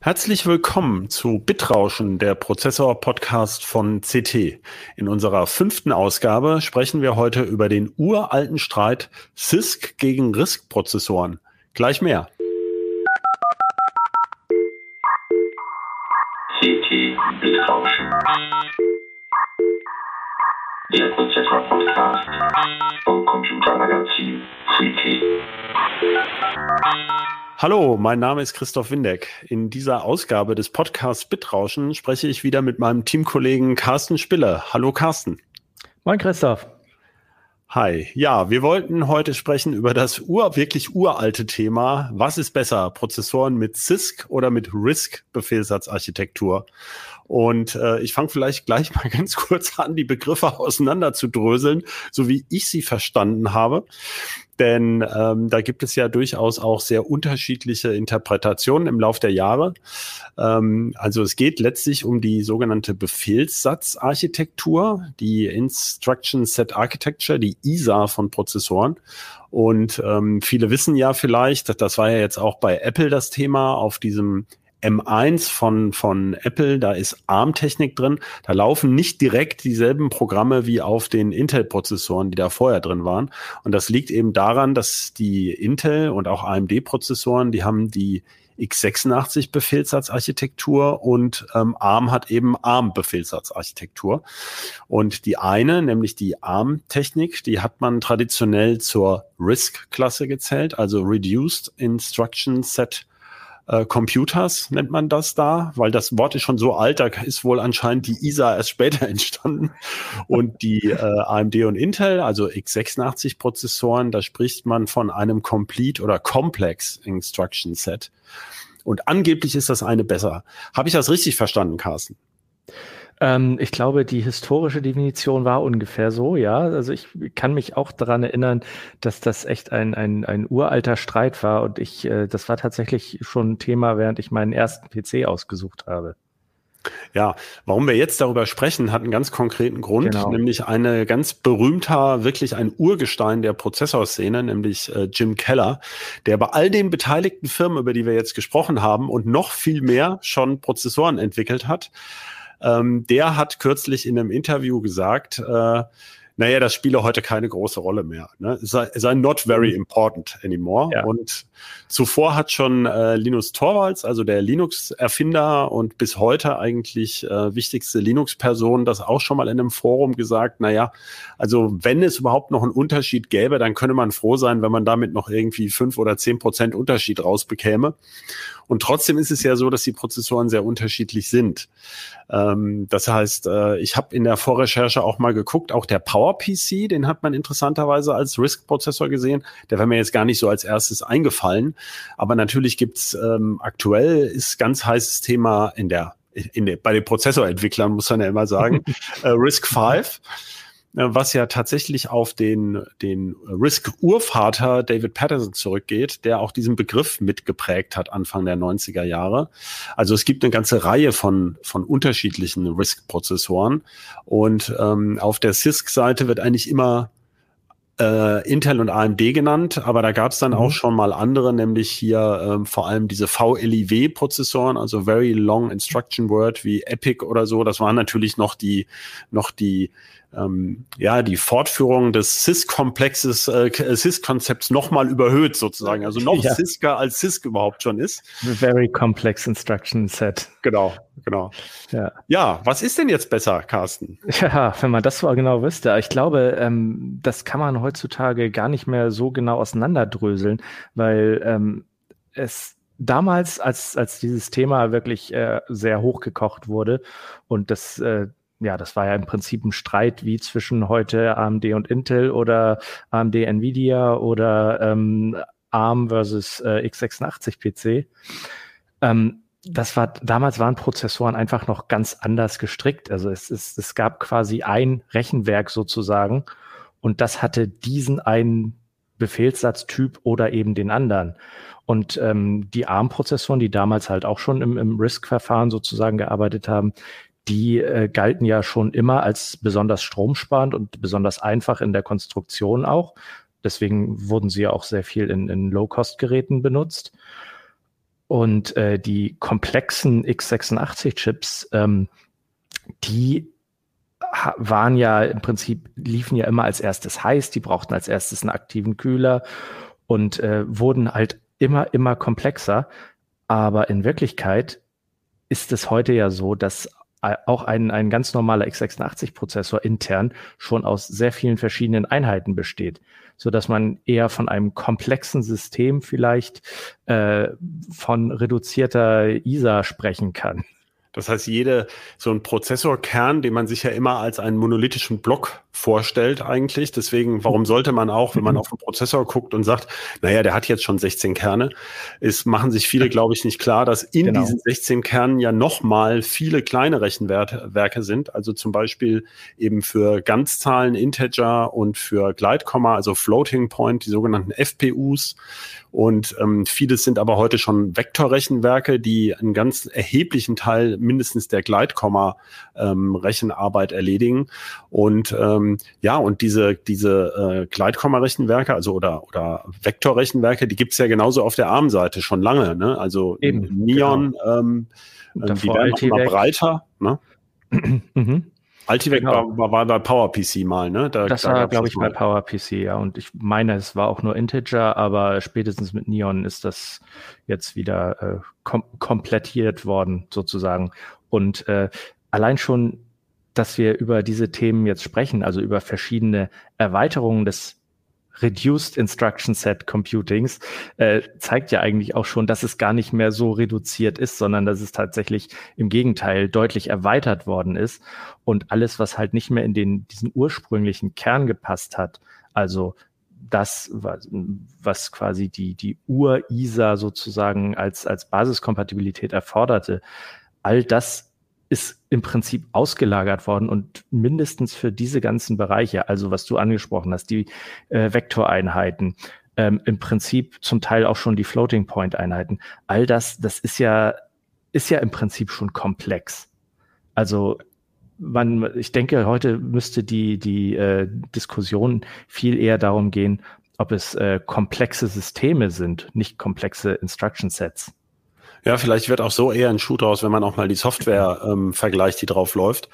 Herzlich willkommen zu Bitrauschen, der Prozessor-Podcast von CT. In unserer fünften Ausgabe sprechen wir heute über den uralten Streit CISC gegen RISC-Prozessoren. Gleich mehr. CT Bitrauschen. Der Prozessor-Podcast vom Computermagazin CT. Hallo, mein Name ist Christoph Windeck. In dieser Ausgabe des Podcasts Bitrauschen spreche ich wieder mit meinem Teamkollegen Carsten Spiller. Hallo Carsten. Moin Christoph. Hi. Ja, wir wollten heute sprechen über das ur, wirklich uralte Thema. Was ist besser? Prozessoren mit CISC oder mit RISC Befehlssatzarchitektur? Und äh, ich fange vielleicht gleich mal ganz kurz an, die Begriffe auseinander zu dröseln, so wie ich sie verstanden habe. Denn ähm, da gibt es ja durchaus auch sehr unterschiedliche Interpretationen im Lauf der Jahre. Ähm, also es geht letztlich um die sogenannte Befehlssatzarchitektur, die Instruction Set Architecture, die ISA von Prozessoren. Und ähm, viele wissen ja vielleicht, das war ja jetzt auch bei Apple das Thema auf diesem M1 von, von Apple, da ist ARM-Technik drin. Da laufen nicht direkt dieselben Programme wie auf den Intel-Prozessoren, die da vorher drin waren. Und das liegt eben daran, dass die Intel und auch AMD-Prozessoren, die haben die x86 Befehlssatzarchitektur und ähm, ARM hat eben ARM Befehlssatzarchitektur. Und die eine, nämlich die ARM Technik, die hat man traditionell zur RISC Klasse gezählt, also Reduced Instruction Set äh, Computers nennt man das da, weil das Wort ist schon so alt, da ist wohl anscheinend die ISA erst später entstanden. Und die äh, AMD und Intel, also x86 Prozessoren, da spricht man von einem Complete oder Complex Instruction Set. Und angeblich ist das eine besser. Habe ich das richtig verstanden, Carsten? Ähm, ich glaube, die historische Definition war ungefähr so, ja. Also ich kann mich auch daran erinnern, dass das echt ein, ein, ein uralter Streit war und ich, äh, das war tatsächlich schon ein Thema, während ich meinen ersten PC ausgesucht habe. Ja, warum wir jetzt darüber sprechen, hat einen ganz konkreten Grund, genau. nämlich eine ganz berühmter, wirklich ein Urgestein der Prozessorszene, nämlich äh, Jim Keller, der bei all den beteiligten Firmen, über die wir jetzt gesprochen haben und noch viel mehr schon Prozessoren entwickelt hat. Ähm, der hat kürzlich in einem Interview gesagt, äh, naja, das spiele heute keine große Rolle mehr. Ne? Sei, sei not very mhm. important anymore. Ja. Und zuvor hat schon äh, Linus Torvalds, also der Linux-Erfinder und bis heute eigentlich äh, wichtigste Linux-Person, das auch schon mal in einem Forum gesagt, naja, also wenn es überhaupt noch einen Unterschied gäbe, dann könne man froh sein, wenn man damit noch irgendwie fünf oder zehn Prozent Unterschied rausbekäme. Und trotzdem ist es ja so, dass die Prozessoren sehr unterschiedlich sind. Ähm, das heißt, äh, ich habe in der Vorrecherche auch mal geguckt, auch der PowerPC, den hat man interessanterweise als RISC-Prozessor gesehen. Der wäre mir jetzt gar nicht so als erstes eingefallen. Aber natürlich gibt's ähm, aktuell ist ganz heißes Thema in der in der, bei den Prozessorentwicklern muss man ja immer sagen, äh, RISC 5. Äh, was ja tatsächlich auf den, den Risk-Urvater David Patterson zurückgeht, der auch diesen Begriff mitgeprägt hat Anfang der 90er Jahre. Also es gibt eine ganze Reihe von, von unterschiedlichen Risk-Prozessoren und ähm, auf der CISC-Seite wird eigentlich immer äh, Intel und AMD genannt, aber da gab es dann mhm. auch schon mal andere, nämlich hier ähm, vor allem diese VLIW-Prozessoren, also Very Long Instruction Word wie Epic oder so. Das waren natürlich noch die noch die ähm, ja, die Fortführung des CISC-Komplexes, äh, CISC-Konzepts nochmal überhöht sozusagen. Also noch ja. CISCer als CISC überhaupt schon ist. Very complex instruction set. Genau, genau. Ja. ja, was ist denn jetzt besser, Carsten? Ja, wenn man das so genau wüsste. Ich glaube, ähm, das kann man heutzutage gar nicht mehr so genau auseinanderdröseln, weil ähm, es damals, als, als dieses Thema wirklich äh, sehr hochgekocht wurde und das äh, ja, das war ja im Prinzip ein Streit wie zwischen heute AMD und Intel oder AMD Nvidia oder ähm, ARM versus äh, x86 PC. Ähm, das war, damals waren Prozessoren einfach noch ganz anders gestrickt. Also es, es, es gab quasi ein Rechenwerk sozusagen und das hatte diesen einen Befehlssatztyp oder eben den anderen. Und ähm, die ARM-Prozessoren, die damals halt auch schon im, im RISC-Verfahren sozusagen gearbeitet haben, die äh, galten ja schon immer als besonders stromsparend und besonders einfach in der Konstruktion auch. Deswegen wurden sie ja auch sehr viel in, in Low-Cost-Geräten benutzt. Und äh, die komplexen x86-Chips, ähm, die waren ja im Prinzip, liefen ja immer als erstes heiß, die brauchten als erstes einen aktiven Kühler und äh, wurden halt immer, immer komplexer. Aber in Wirklichkeit ist es heute ja so, dass auch ein, ein ganz normaler x86-Prozessor intern schon aus sehr vielen verschiedenen Einheiten besteht, so dass man eher von einem komplexen System vielleicht äh, von reduzierter ISA sprechen kann. Das heißt, jede, so ein Prozessorkern, den man sich ja immer als einen monolithischen Block vorstellt eigentlich. Deswegen, warum sollte man auch, wenn man auf den Prozessor guckt und sagt, naja, der hat jetzt schon 16 Kerne, ist, machen sich viele, glaube ich, nicht klar, dass in genau. diesen 16 Kernen ja nochmal viele kleine Rechenwerke sind. Also zum Beispiel eben für Ganzzahlen, Integer und für Gleitkomma, also Floating Point, die sogenannten FPUs. Und ähm, vieles sind aber heute schon Vektorrechenwerke, die einen ganz erheblichen Teil mindestens der Gleitkomma-Rechenarbeit ähm, erledigen. Und ähm, ja, und diese, diese äh, Gleitkomma-Rechenwerke, also oder, oder Vektorrechenwerke, die gibt's ja genauso auf der ARM-Seite schon lange. Ne? Also Eben, Neon, genau. ähm, ähm die werden auch immer breiter. Ne? mhm. Altivec genau. war, war, bei PowerPC mal, ne? Da, das da war, glaube ich, mal. bei PowerPC, ja. Und ich meine, es war auch nur Integer, aber spätestens mit Neon ist das jetzt wieder äh, kom komplettiert worden, sozusagen. Und äh, allein schon, dass wir über diese Themen jetzt sprechen, also über verschiedene Erweiterungen des Reduced Instruction Set Computings, äh, zeigt ja eigentlich auch schon, dass es gar nicht mehr so reduziert ist, sondern dass es tatsächlich im Gegenteil deutlich erweitert worden ist. Und alles, was halt nicht mehr in den, diesen ursprünglichen Kern gepasst hat, also das, was, was quasi die, die Ur-ISA sozusagen als, als Basiskompatibilität erforderte, all das ist im Prinzip ausgelagert worden und mindestens für diese ganzen Bereiche, also was du angesprochen hast, die äh, Vektoreinheiten, ähm, im Prinzip zum Teil auch schon die Floating Point Einheiten, all das, das ist ja, ist ja im Prinzip schon komplex. Also man, ich denke, heute müsste die, die äh, Diskussion viel eher darum gehen, ob es äh, komplexe Systeme sind, nicht komplexe Instruction Sets. Ja, vielleicht wird auch so eher ein Schuh draus, wenn man auch mal die Software ähm, vergleicht, die drauf läuft.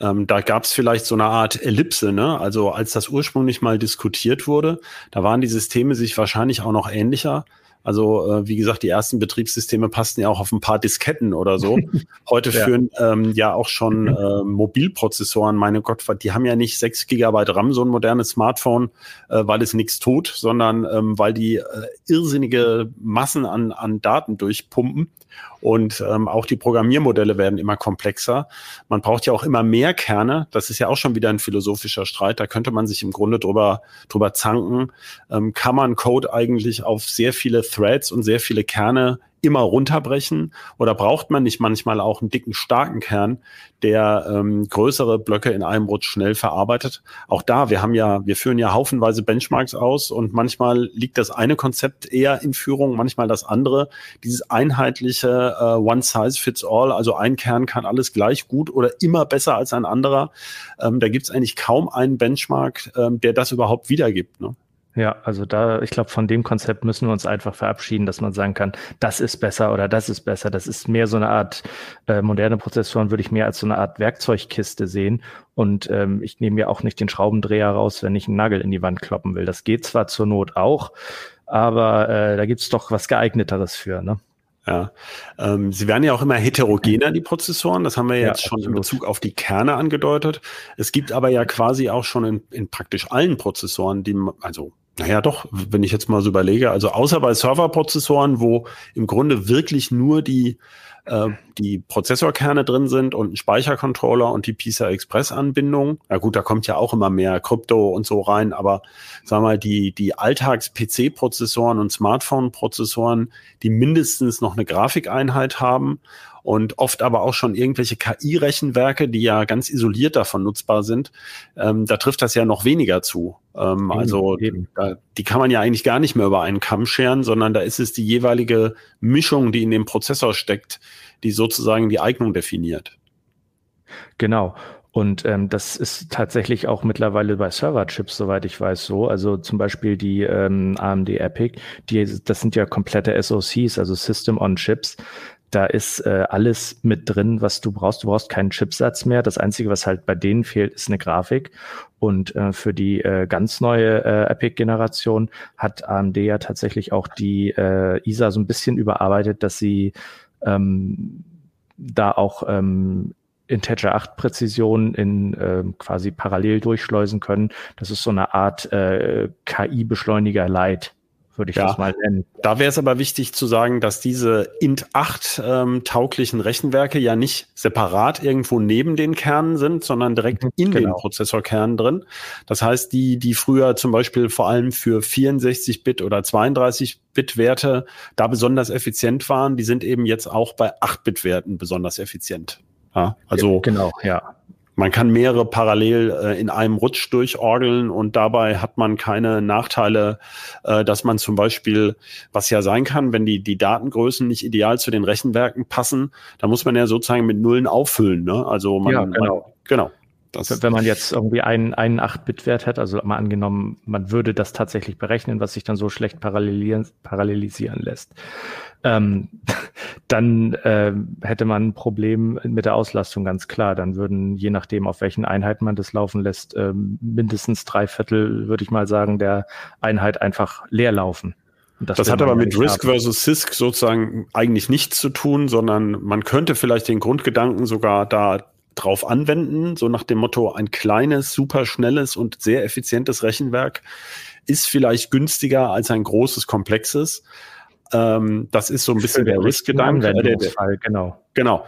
Ähm, da gab es vielleicht so eine Art Ellipse, ne? Also als das ursprünglich mal diskutiert wurde, da waren die Systeme sich wahrscheinlich auch noch ähnlicher. Also äh, wie gesagt, die ersten Betriebssysteme passten ja auch auf ein paar Disketten oder so. Heute ja. führen ähm, ja auch schon äh, Mobilprozessoren, meine Gott, die haben ja nicht 6 Gigabyte RAM, so ein modernes Smartphone, äh, weil es nichts tut, sondern ähm, weil die äh, irrsinnige Massen an, an Daten durchpumpen. Und ähm, auch die Programmiermodelle werden immer komplexer. Man braucht ja auch immer mehr Kerne. Das ist ja auch schon wieder ein philosophischer Streit. Da könnte man sich im Grunde drüber, drüber zanken. Ähm, kann man Code eigentlich auf sehr viele Threads und sehr viele Kerne immer runterbrechen? Oder braucht man nicht manchmal auch einen dicken, starken Kern, der ähm, größere Blöcke in einem Rutsch schnell verarbeitet? Auch da, wir haben ja, wir führen ja haufenweise Benchmarks aus und manchmal liegt das eine Konzept eher in Führung, manchmal das andere. Dieses einheitliche äh, One Size Fits All, also ein Kern kann alles gleich gut oder immer besser als ein anderer. Ähm, da gibt es eigentlich kaum einen Benchmark, ähm, der das überhaupt wiedergibt. Ne? Ja, also da, ich glaube, von dem Konzept müssen wir uns einfach verabschieden, dass man sagen kann, das ist besser oder das ist besser. Das ist mehr so eine Art, äh, moderne Prozessoren würde ich mehr als so eine Art Werkzeugkiste sehen. Und ähm, ich nehme ja auch nicht den Schraubendreher raus, wenn ich einen Nagel in die Wand kloppen will. Das geht zwar zur Not auch, aber äh, da gibt's doch was geeigneteres für, ne? Ja, ähm, sie werden ja auch immer heterogener, die Prozessoren. Das haben wir jetzt ja, schon absolut. in Bezug auf die Kerne angedeutet. Es gibt aber ja quasi auch schon in, in praktisch allen Prozessoren, die, also naja, doch, wenn ich jetzt mal so überlege, also außer bei Serverprozessoren, wo im Grunde wirklich nur die, äh, die Prozessorkerne drin sind und ein Speichercontroller und die PISA Express Anbindung. Ja gut, da kommt ja auch immer mehr Krypto und so rein, aber sag mal, die, die Alltags-PC-Prozessoren und Smartphone-Prozessoren, die mindestens noch eine Grafikeinheit haben und oft aber auch schon irgendwelche KI-Rechenwerke, die ja ganz isoliert davon nutzbar sind. Ähm, da trifft das ja noch weniger zu. Ähm, also eben. Da, die kann man ja eigentlich gar nicht mehr über einen Kamm scheren, sondern da ist es die jeweilige Mischung, die in dem Prozessor steckt, die sozusagen die Eignung definiert. Genau. Und ähm, das ist tatsächlich auch mittlerweile bei Serverchips, soweit ich weiß, so. Also zum Beispiel die ähm, AMD Epic, die, das sind ja komplette SoCs, also System on Chips. Da ist äh, alles mit drin, was du brauchst. Du brauchst keinen Chipsatz mehr. Das Einzige, was halt bei denen fehlt, ist eine Grafik. Und äh, für die äh, ganz neue äh, Epic-Generation hat AMD ja tatsächlich auch die äh, ISA so ein bisschen überarbeitet, dass sie ähm, da auch ähm, Integer 8 Präzision in äh, quasi parallel durchschleusen können. Das ist so eine Art äh, KI-Beschleuniger Light würde ich ja, das mal nennen. Da wäre es aber wichtig zu sagen, dass diese int8 ähm, tauglichen Rechenwerke ja nicht separat irgendwo neben den Kernen sind, sondern direkt mhm, in genau. den Prozessorkernen drin. Das heißt, die, die früher zum Beispiel vor allem für 64-Bit oder 32-Bit-Werte da besonders effizient waren, die sind eben jetzt auch bei 8-Bit-Werten besonders effizient. Ja, also genau, ja. Man kann mehrere parallel äh, in einem Rutsch durchorgeln und dabei hat man keine Nachteile, äh, dass man zum Beispiel, was ja sein kann, wenn die, die Datengrößen nicht ideal zu den Rechenwerken passen, da muss man ja sozusagen mit Nullen auffüllen. Ne? Also man, ja, genau. Man, genau. Das wenn man jetzt irgendwie einen, einen 8-Bit-Wert hat, also mal angenommen, man würde das tatsächlich berechnen, was sich dann so schlecht parallelisieren, parallelisieren lässt ähm, dann äh, hätte man ein Problem mit der Auslastung, ganz klar. Dann würden, je nachdem, auf welchen Einheiten man das laufen lässt, äh, mindestens drei Viertel, würde ich mal sagen, der Einheit einfach leer laufen. Das, das hat aber mit Risk haben. versus CISC sozusagen eigentlich nichts zu tun, sondern man könnte vielleicht den Grundgedanken sogar da drauf anwenden, so nach dem Motto, ein kleines, super schnelles und sehr effizientes Rechenwerk ist vielleicht günstiger als ein großes, komplexes. Ähm, das ist so ein bisschen der Risk-Gedanke. Fall, genau. Genau.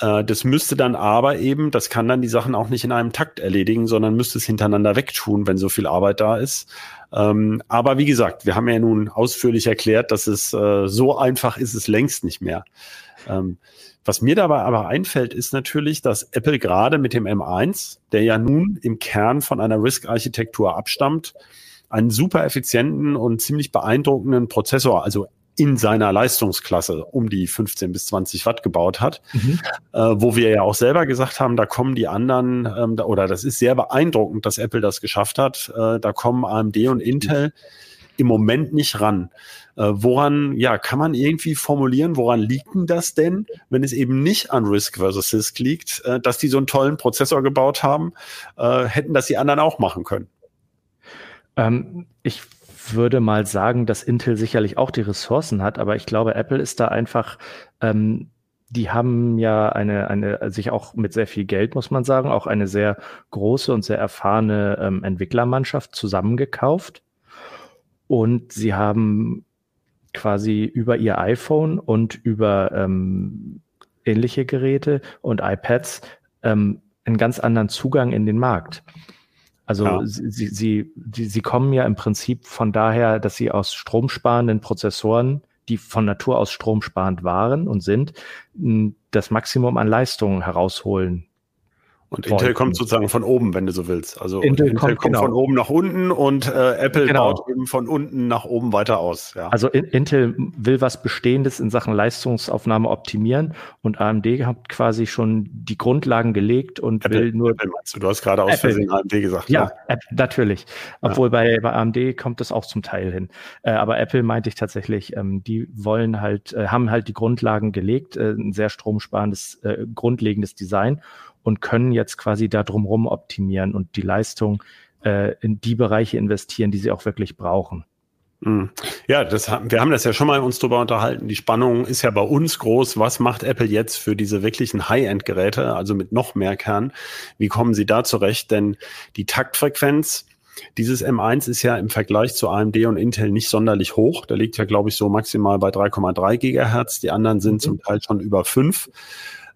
Äh, das müsste dann aber eben, das kann dann die Sachen auch nicht in einem Takt erledigen, sondern müsste es hintereinander wegtun, wenn so viel Arbeit da ist. Ähm, aber wie gesagt, wir haben ja nun ausführlich erklärt, dass es äh, so einfach ist es längst nicht mehr. Ähm, was mir dabei aber einfällt, ist natürlich, dass Apple gerade mit dem M1, der ja nun im Kern von einer RISC-Architektur abstammt, einen super effizienten und ziemlich beeindruckenden Prozessor, also in seiner Leistungsklasse um die 15 bis 20 Watt gebaut hat, mhm. äh, wo wir ja auch selber gesagt haben, da kommen die anderen, ähm, da, oder das ist sehr beeindruckend, dass Apple das geschafft hat, äh, da kommen AMD und Intel im Moment nicht ran. Äh, woran, ja, kann man irgendwie formulieren, woran liegt denn das denn, wenn es eben nicht an Risk versus CISC liegt, äh, dass die so einen tollen Prozessor gebaut haben, äh, hätten das die anderen auch machen können? Ähm, ich würde mal sagen, dass Intel sicherlich auch die Ressourcen hat, aber ich glaube, Apple ist da einfach, ähm, die haben ja eine, eine, sich auch mit sehr viel Geld, muss man sagen, auch eine sehr große und sehr erfahrene ähm, Entwicklermannschaft zusammengekauft. Und sie haben quasi über ihr iPhone und über ähm, ähnliche Geräte und iPads ähm, einen ganz anderen Zugang in den Markt. Also ja. sie, sie, sie, sie kommen ja im Prinzip von daher, dass sie aus stromsparenden Prozessoren, die von Natur aus stromsparend waren und sind, das Maximum an Leistung herausholen und Intel Wolken. kommt sozusagen von oben, wenn du so willst. Also Intel, Intel kommt, kommt genau. von oben nach unten und äh, Apple genau. baut eben von unten nach oben weiter aus. Ja. Also in, Intel will was Bestehendes in Sachen Leistungsaufnahme optimieren und AMD hat quasi schon die Grundlagen gelegt und Apple, will nur. Apple meinst du? du hast gerade aus Apple. Versehen AMD gesagt. Ja, ja. natürlich. Obwohl ja. bei, bei AMD kommt das auch zum Teil hin. Äh, aber Apple meinte ich tatsächlich, ähm, die wollen halt, äh, haben halt die Grundlagen gelegt, äh, ein sehr stromsparendes, äh, grundlegendes Design und können jetzt quasi da drumherum optimieren und die Leistung äh, in die Bereiche investieren, die sie auch wirklich brauchen. Hm. Ja, das wir haben das ja schon mal uns drüber unterhalten. Die Spannung ist ja bei uns groß. Was macht Apple jetzt für diese wirklichen High-End-Geräte, also mit noch mehr Kern? Wie kommen sie da zurecht? Denn die Taktfrequenz dieses M1 ist ja im Vergleich zu AMD und Intel nicht sonderlich hoch. Der liegt ja, glaube ich, so maximal bei 3,3 Gigahertz. Die anderen sind mhm. zum Teil schon über fünf.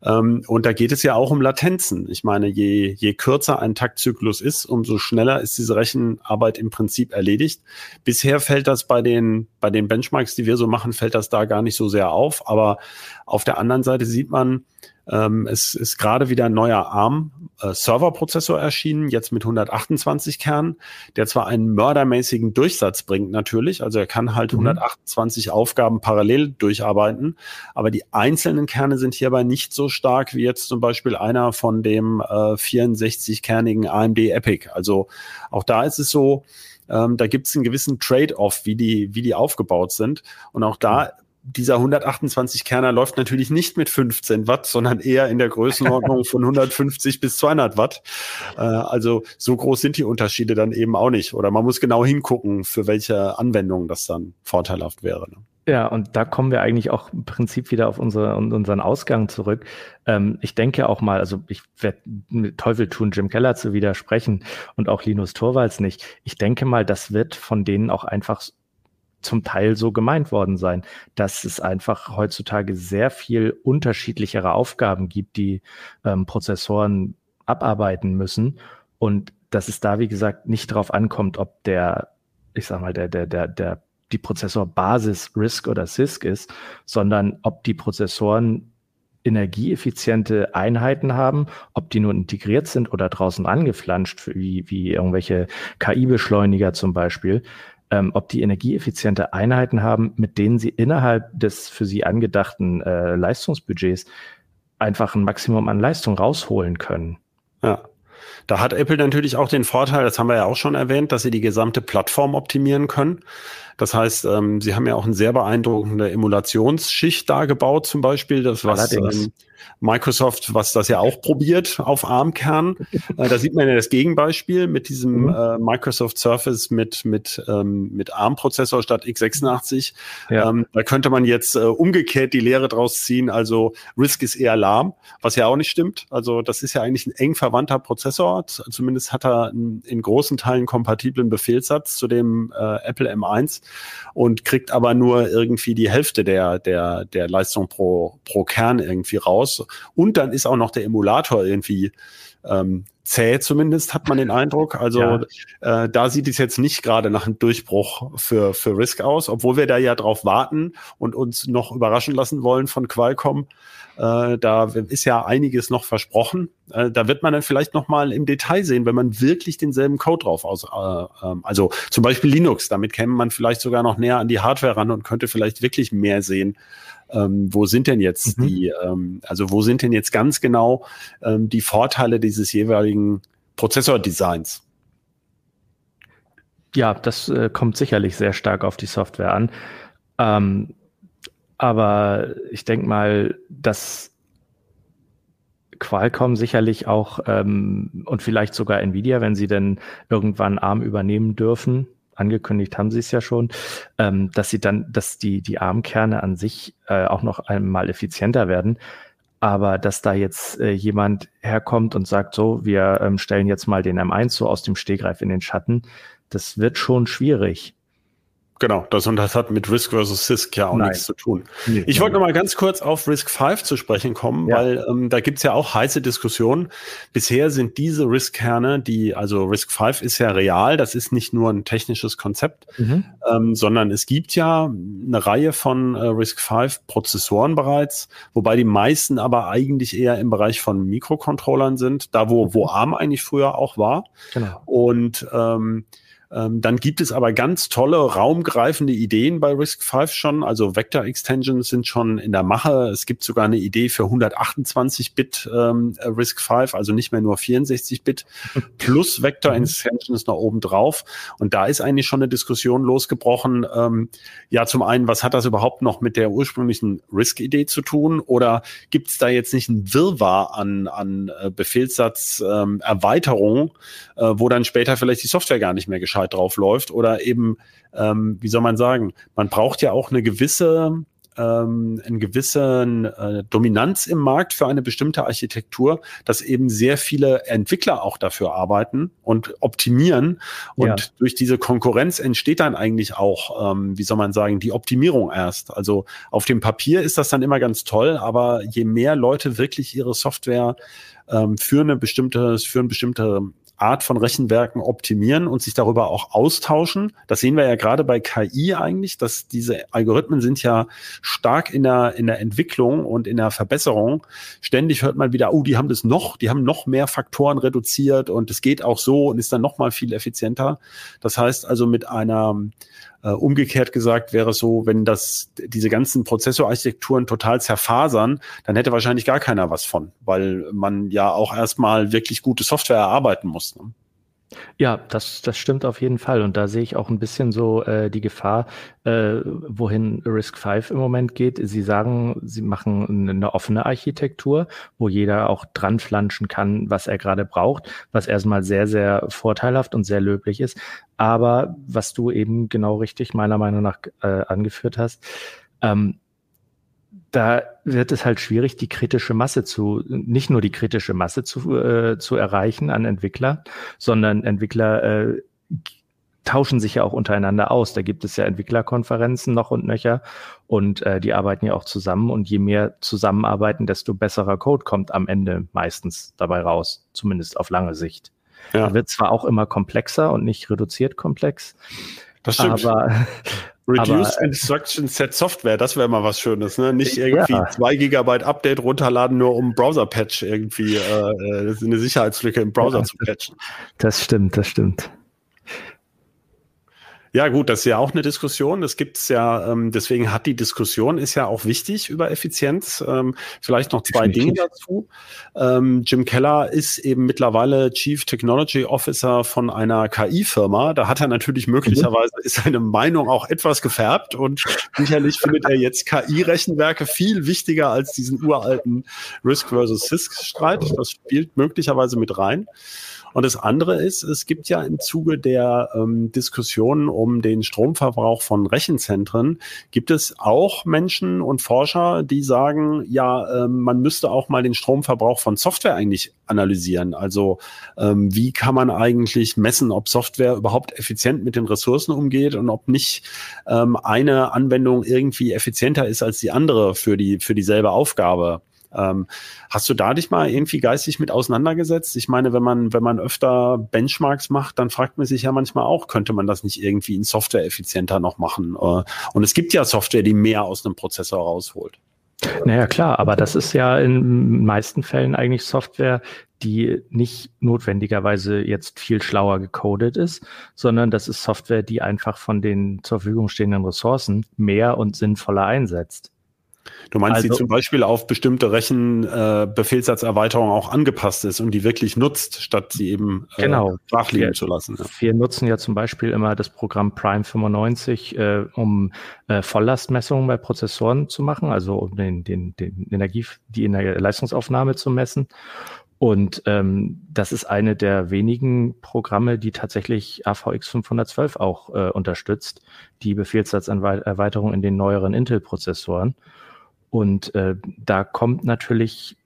Ähm, und da geht es ja auch um Latenzen. Ich meine, je, je kürzer ein Taktzyklus ist, umso schneller ist diese Rechenarbeit im Prinzip erledigt. Bisher fällt das bei den, bei den Benchmarks, die wir so machen, fällt das da gar nicht so sehr auf. Aber auf der anderen Seite sieht man, ähm, es ist gerade wieder ein neuer ARM-Server-Prozessor äh, erschienen, jetzt mit 128 Kernen, der zwar einen mördermäßigen Durchsatz bringt natürlich, also er kann halt mhm. 128 Aufgaben parallel durcharbeiten, aber die einzelnen Kerne sind hierbei nicht so stark wie jetzt zum Beispiel einer von dem äh, 64-kernigen AMD Epic. Also auch da ist es so, ähm, da gibt es einen gewissen Trade-off, wie die, wie die aufgebaut sind. Und auch da dieser 128 Kerner läuft natürlich nicht mit 15 Watt, sondern eher in der Größenordnung von 150 bis 200 Watt. Äh, also so groß sind die Unterschiede dann eben auch nicht. Oder man muss genau hingucken, für welche Anwendung das dann vorteilhaft wäre. Ne? Ja, und da kommen wir eigentlich auch im Prinzip wieder auf unsere, unseren Ausgang zurück. Ähm, ich denke auch mal, also ich werde Teufel tun, Jim Keller zu widersprechen und auch Linus Torvalds nicht. Ich denke mal, das wird von denen auch einfach zum Teil so gemeint worden sein, dass es einfach heutzutage sehr viel unterschiedlichere Aufgaben gibt, die ähm, Prozessoren abarbeiten müssen. Und dass es da, wie gesagt, nicht darauf ankommt, ob der, ich sag mal, der, der, der, der, die Prozessorbasis RISC oder CISC ist, sondern ob die Prozessoren energieeffiziente Einheiten haben, ob die nun integriert sind oder draußen angeflanscht, wie, wie irgendwelche KI-Beschleuniger zum Beispiel ähm, ob die energieeffiziente Einheiten haben, mit denen sie innerhalb des für sie angedachten äh, Leistungsbudgets einfach ein Maximum an Leistung rausholen können. Ja. Da hat Apple natürlich auch den Vorteil, das haben wir ja auch schon erwähnt, dass sie die gesamte Plattform optimieren können. Das heißt, ähm, sie haben ja auch eine sehr beeindruckende Emulationsschicht da gebaut, zum Beispiel, das was ähm, Microsoft, was das ja auch probiert auf ARM-Kern. äh, da sieht man ja das Gegenbeispiel mit diesem mhm. äh, Microsoft Surface mit, mit, ähm, mit ARM-Prozessor statt x86. Ja. Ähm, da könnte man jetzt äh, umgekehrt die Lehre draus ziehen. Also RISC ist eher lahm, was ja auch nicht stimmt. Also das ist ja eigentlich ein eng verwandter Prozessor. Zumindest hat er einen, in großen Teilen kompatiblen Befehlssatz zu dem äh, Apple M1 und kriegt aber nur irgendwie die Hälfte der, der, der Leistung pro, pro Kern irgendwie raus. Und dann ist auch noch der Emulator irgendwie ähm, zäh zumindest, hat man den Eindruck. Also ja. äh, da sieht es jetzt nicht gerade nach einem Durchbruch für, für Risk aus, obwohl wir da ja drauf warten und uns noch überraschen lassen wollen von Qualcomm. Äh, da ist ja einiges noch versprochen. Äh, da wird man dann vielleicht noch mal im Detail sehen, wenn man wirklich denselben Code drauf aus, äh, ähm, also zum Beispiel Linux. Damit käme man vielleicht sogar noch näher an die Hardware ran und könnte vielleicht wirklich mehr sehen. Ähm, wo sind denn jetzt mhm. die, ähm, also wo sind denn jetzt ganz genau ähm, die Vorteile dieses jeweiligen Prozessordesigns? Ja, das äh, kommt sicherlich sehr stark auf die Software an. Ähm, aber ich denke mal, dass Qualcomm sicherlich auch ähm, und vielleicht sogar Nvidia, wenn sie denn irgendwann ARM übernehmen dürfen, angekündigt haben sie es ja schon, ähm, dass sie dann, dass die, die ARM-Kerne an sich äh, auch noch einmal effizienter werden. Aber dass da jetzt äh, jemand herkommt und sagt, so, wir ähm, stellen jetzt mal den M1 so aus dem Stegreif in den Schatten, das wird schon schwierig. Genau, das und das hat mit Risk versus CISC ja auch Nein. nichts zu tun. Nee, ich wollte noch mal ganz kurz auf Risk 5 zu sprechen kommen, ja. weil ähm, da gibt's ja auch heiße Diskussionen. Bisher sind diese Risk-Kerne, die, also Risk 5 ist ja real, das ist nicht nur ein technisches Konzept, mhm. ähm, sondern es gibt ja eine Reihe von äh, Risk 5 Prozessoren bereits, wobei die meisten aber eigentlich eher im Bereich von Mikrocontrollern sind, da wo, wo mhm. ARM eigentlich früher auch war. Genau. Und ähm, ähm, dann gibt es aber ganz tolle, raumgreifende Ideen bei Risk 5 schon. Also Vector Extensions sind schon in der Mache. Es gibt sogar eine Idee für 128-Bit ähm, Risk 5, also nicht mehr nur 64-Bit plus Vector mhm. Extensions noch oben drauf. Und da ist eigentlich schon eine Diskussion losgebrochen. Ähm, ja, zum einen, was hat das überhaupt noch mit der ursprünglichen Risk-Idee zu tun? Oder gibt es da jetzt nicht ein Wirrwarr an, an äh, Befehlssatz ähm, Erweiterungen, äh, wo dann später vielleicht die Software gar nicht mehr geschah Geschwindigkeit drauf läuft oder eben, ähm, wie soll man sagen, man braucht ja auch eine gewisse ähm, eine gewisse äh, Dominanz im Markt für eine bestimmte Architektur, dass eben sehr viele Entwickler auch dafür arbeiten und optimieren. Und ja. durch diese Konkurrenz entsteht dann eigentlich auch, ähm, wie soll man sagen, die Optimierung erst. Also auf dem Papier ist das dann immer ganz toll, aber je mehr Leute wirklich ihre Software ähm, für eine bestimmte, für eine bestimmte Art von Rechenwerken optimieren und sich darüber auch austauschen. Das sehen wir ja gerade bei KI eigentlich, dass diese Algorithmen sind ja stark in der, in der Entwicklung und in der Verbesserung. Ständig hört man wieder, oh, die haben das noch, die haben noch mehr Faktoren reduziert und es geht auch so und ist dann noch mal viel effizienter. Das heißt also mit einer umgekehrt gesagt wäre es so, wenn das diese ganzen Prozessorarchitekturen total zerfasern, dann hätte wahrscheinlich gar keiner was von, weil man ja auch erstmal wirklich gute Software erarbeiten muss. Ne? Ja, das, das stimmt auf jeden Fall. Und da sehe ich auch ein bisschen so äh, die Gefahr, äh, wohin Risk 5 im Moment geht. Sie sagen, sie machen eine offene Architektur, wo jeder auch dran flanschen kann, was er gerade braucht, was erstmal sehr, sehr vorteilhaft und sehr löblich ist. Aber was du eben genau richtig meiner Meinung nach äh, angeführt hast, ähm, da wird es halt schwierig, die kritische Masse zu, nicht nur die kritische Masse zu, äh, zu erreichen an Entwickler, sondern Entwickler äh, tauschen sich ja auch untereinander aus. Da gibt es ja Entwicklerkonferenzen noch und nöcher und äh, die arbeiten ja auch zusammen und je mehr zusammenarbeiten, desto besserer Code kommt am Ende meistens dabei raus, zumindest auf lange Sicht. Ja. wird zwar auch immer komplexer und nicht reduziert komplex, das stimmt. aber Reduced aber, Instruction Set Software, das wäre mal was Schönes, ne? Nicht irgendwie ja. zwei Gigabyte Update runterladen, nur um Browser-Patch irgendwie äh, äh eine Sicherheitslücke im Browser ja, zu patchen. Das stimmt, das stimmt. Ja, gut, das ist ja auch eine Diskussion. Das gibt's ja, ähm, deswegen hat die Diskussion ist ja auch wichtig über Effizienz. Ähm, vielleicht noch zwei Dinge dazu. Ähm, Jim Keller ist eben mittlerweile Chief Technology Officer von einer KI-Firma. Da hat er natürlich mhm. möglicherweise ist seine Meinung auch etwas gefärbt und sicherlich findet er jetzt KI-Rechenwerke viel wichtiger als diesen uralten Risk versus Risk-Streit. Das spielt möglicherweise mit rein. Und das andere ist, es gibt ja im Zuge der ähm, Diskussionen um den Stromverbrauch von Rechenzentren, gibt es auch Menschen und Forscher, die sagen, ja, ähm, man müsste auch mal den Stromverbrauch von Software eigentlich analysieren. Also ähm, wie kann man eigentlich messen, ob Software überhaupt effizient mit den Ressourcen umgeht und ob nicht ähm, eine Anwendung irgendwie effizienter ist als die andere für die für dieselbe Aufgabe. Ähm, hast du da dich mal irgendwie geistig mit auseinandergesetzt? Ich meine, wenn man, wenn man öfter Benchmarks macht, dann fragt man sich ja manchmal auch, könnte man das nicht irgendwie in Software effizienter noch machen? Äh, und es gibt ja Software, die mehr aus einem Prozessor rausholt. Naja, klar, aber das ist ja in meisten Fällen eigentlich Software, die nicht notwendigerweise jetzt viel schlauer gecodet ist, sondern das ist Software, die einfach von den zur Verfügung stehenden Ressourcen mehr und sinnvoller einsetzt. Du meinst, also, die zum Beispiel auf bestimmte Rechenbefehlssatzerweiterungen äh, auch angepasst ist und die wirklich nutzt, statt sie eben äh, genau. brach liegen zu lassen. Ja. Wir nutzen ja zum Beispiel immer das Programm Prime 95, äh, um äh, Volllastmessungen bei Prozessoren zu machen, also um den, den, den Energie, die Leistungsaufnahme zu messen. Und ähm, das ist eine der wenigen Programme, die tatsächlich AVX 512 auch äh, unterstützt, die Befehlssatzerweiterung in den neueren Intel-Prozessoren. Und äh, da kommt natürlich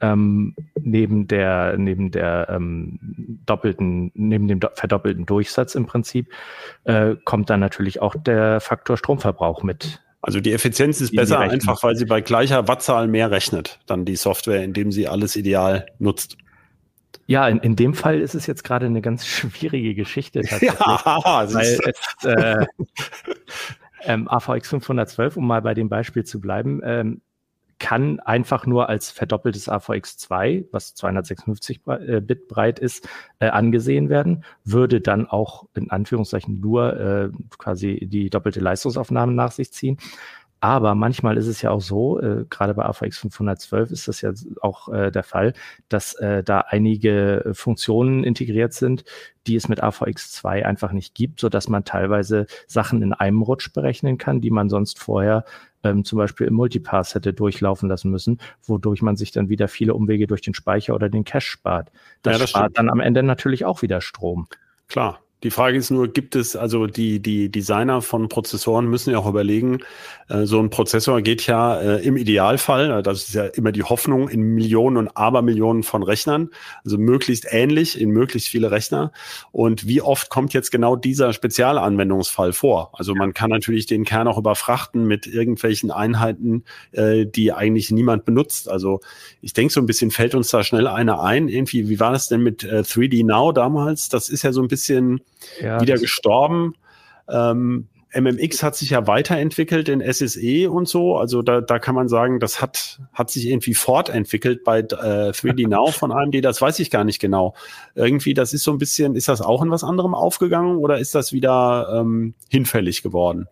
ähm, neben der, neben der ähm, doppelten, neben dem do verdoppelten Durchsatz im Prinzip, äh, kommt dann natürlich auch der Faktor Stromverbrauch mit. Also die Effizienz ist besser einfach, weil sie bei gleicher Wattzahl mehr rechnet, dann die Software, indem sie alles ideal nutzt. Ja, in, in dem Fall ist es jetzt gerade eine ganz schwierige Geschichte tatsächlich. Ja, weil es, äh, ähm, AVX 512, um mal bei dem Beispiel zu bleiben, ähm, kann einfach nur als verdoppeltes AVX2, was 256 äh, Bit breit ist, äh, angesehen werden, würde dann auch in Anführungszeichen nur äh, quasi die doppelte Leistungsaufnahme nach sich ziehen. Aber manchmal ist es ja auch so, äh, gerade bei AVX 512 ist das ja auch äh, der Fall, dass äh, da einige Funktionen integriert sind, die es mit AVX 2 einfach nicht gibt, so dass man teilweise Sachen in einem Rutsch berechnen kann, die man sonst vorher ähm, zum Beispiel im Multipass hätte durchlaufen lassen müssen, wodurch man sich dann wieder viele Umwege durch den Speicher oder den Cache spart. Das, ja, das spart stimmt. dann am Ende natürlich auch wieder Strom. Klar. Die Frage ist nur, gibt es, also die, die Designer von Prozessoren müssen ja auch überlegen, äh, so ein Prozessor geht ja äh, im Idealfall, äh, das ist ja immer die Hoffnung, in Millionen und Abermillionen von Rechnern, also möglichst ähnlich in möglichst viele Rechner. Und wie oft kommt jetzt genau dieser Spezialanwendungsfall vor? Also man kann natürlich den Kern auch überfrachten mit irgendwelchen Einheiten, äh, die eigentlich niemand benutzt. Also ich denke, so ein bisschen fällt uns da schnell einer ein. Irgendwie, wie war das denn mit äh, 3D Now damals? Das ist ja so ein bisschen ja, wieder gestorben. Ähm, MMX hat sich ja weiterentwickelt in SSE und so. Also da, da kann man sagen, das hat, hat sich irgendwie fortentwickelt bei äh, 3D Now von AMD. Das weiß ich gar nicht genau. Irgendwie, das ist so ein bisschen, ist das auch in was anderem aufgegangen oder ist das wieder ähm, hinfällig geworden?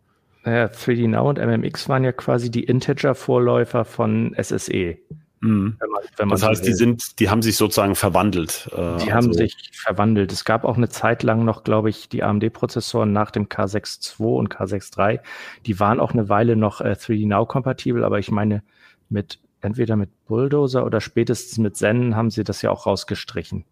Naja, 3D Now und MMX waren ja quasi die Integer-Vorläufer von SSE. Mhm. Wenn man, wenn das heißt, so die sind, die haben sich sozusagen verwandelt. Äh, die also. haben sich verwandelt. Es gab auch eine Zeit lang noch, glaube ich, die AMD-Prozessoren nach dem K6 II und K6 III. Die waren auch eine Weile noch äh, 3D Now kompatibel, aber ich meine, mit entweder mit Bulldozer oder spätestens mit Zen haben sie das ja auch rausgestrichen.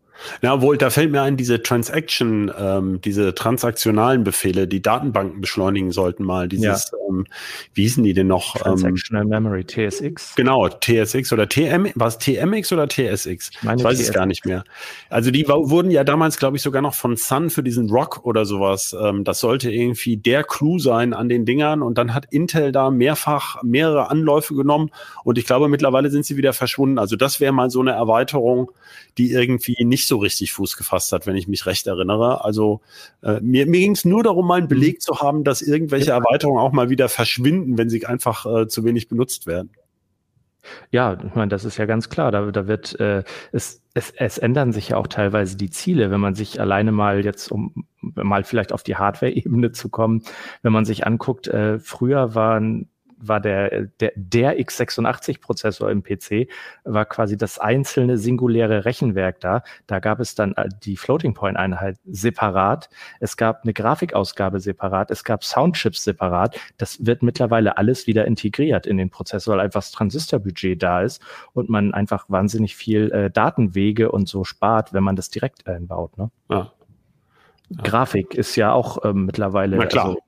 Ja, wohl, da fällt mir ein, diese Transaction, ähm, diese transaktionalen Befehle, die Datenbanken beschleunigen sollten mal. Dieses, ja. ähm, wie hießen die denn noch? Ähm, Transactional ähm, Memory, TSX. Genau, TSX oder TM, was TMX oder TSX? Ich, meine, ich weiß TSX. es gar nicht mehr. Also die wurden ja damals, glaube ich, sogar noch von Sun für diesen Rock oder sowas. Ähm, das sollte irgendwie der Clou sein an den Dingern und dann hat Intel da mehrfach mehrere Anläufe genommen und ich glaube, mittlerweile sind sie wieder verschwunden. Also das wäre mal so eine Erweiterung, die irgendwie nicht so richtig Fuß gefasst hat, wenn ich mich recht erinnere. Also äh, mir, mir ging es nur darum, mal einen Beleg zu haben, dass irgendwelche Erweiterungen auch mal wieder verschwinden, wenn sie einfach äh, zu wenig benutzt werden. Ja, ich meine, das ist ja ganz klar. Da, da wird äh, es, es, es ändern sich ja auch teilweise die Ziele, wenn man sich alleine mal jetzt, um mal vielleicht auf die Hardware-Ebene zu kommen, wenn man sich anguckt, äh, früher waren war der, der, der x86-Prozessor im PC, war quasi das einzelne singuläre Rechenwerk da. Da gab es dann äh, die Floating-Point-Einheit separat. Es gab eine Grafikausgabe separat. Es gab Soundchips separat. Das wird mittlerweile alles wieder integriert in den Prozessor, weil einfach das Transistorbudget da ist und man einfach wahnsinnig viel äh, Datenwege und so spart, wenn man das direkt einbaut. Ne? Ja. Grafik ist ja auch ähm, mittlerweile. Na klar. Also,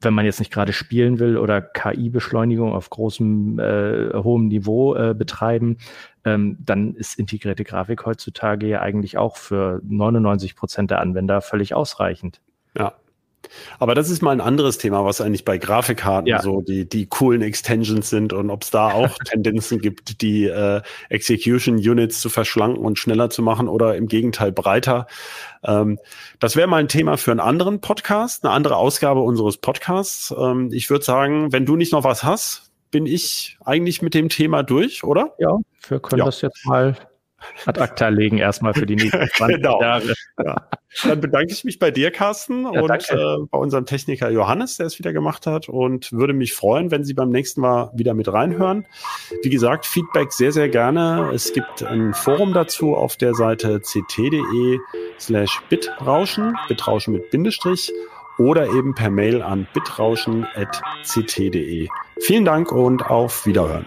wenn man jetzt nicht gerade spielen will oder KI-Beschleunigung auf großem, äh, hohem Niveau äh, betreiben, ähm, dann ist integrierte Grafik heutzutage ja eigentlich auch für 99 Prozent der Anwender völlig ausreichend. Ja, aber das ist mal ein anderes Thema, was eigentlich bei Grafikkarten ja. so die, die coolen Extensions sind und ob es da auch Tendenzen gibt, die äh, Execution Units zu verschlanken und schneller zu machen oder im Gegenteil breiter. Ähm, das wäre mal ein Thema für einen anderen Podcast, eine andere Ausgabe unseres Podcasts. Ähm, ich würde sagen, wenn du nicht noch was hast, bin ich eigentlich mit dem Thema durch, oder? Ja, wir können ja. das jetzt mal ad acta legen erstmal für die nächsten 20 genau. Jahre. Ja. Dann bedanke ich mich bei dir, Carsten, ja, und äh, bei unserem Techniker Johannes, der es wieder gemacht hat und würde mich freuen, wenn Sie beim nächsten Mal wieder mit reinhören. Wie gesagt, Feedback sehr, sehr gerne. Es gibt ein Forum dazu auf der Seite ct.de slash bitrauschen, bitrauschen mit Bindestrich oder eben per Mail an bitrauschen.ct.de. Vielen Dank und auf Wiederhören.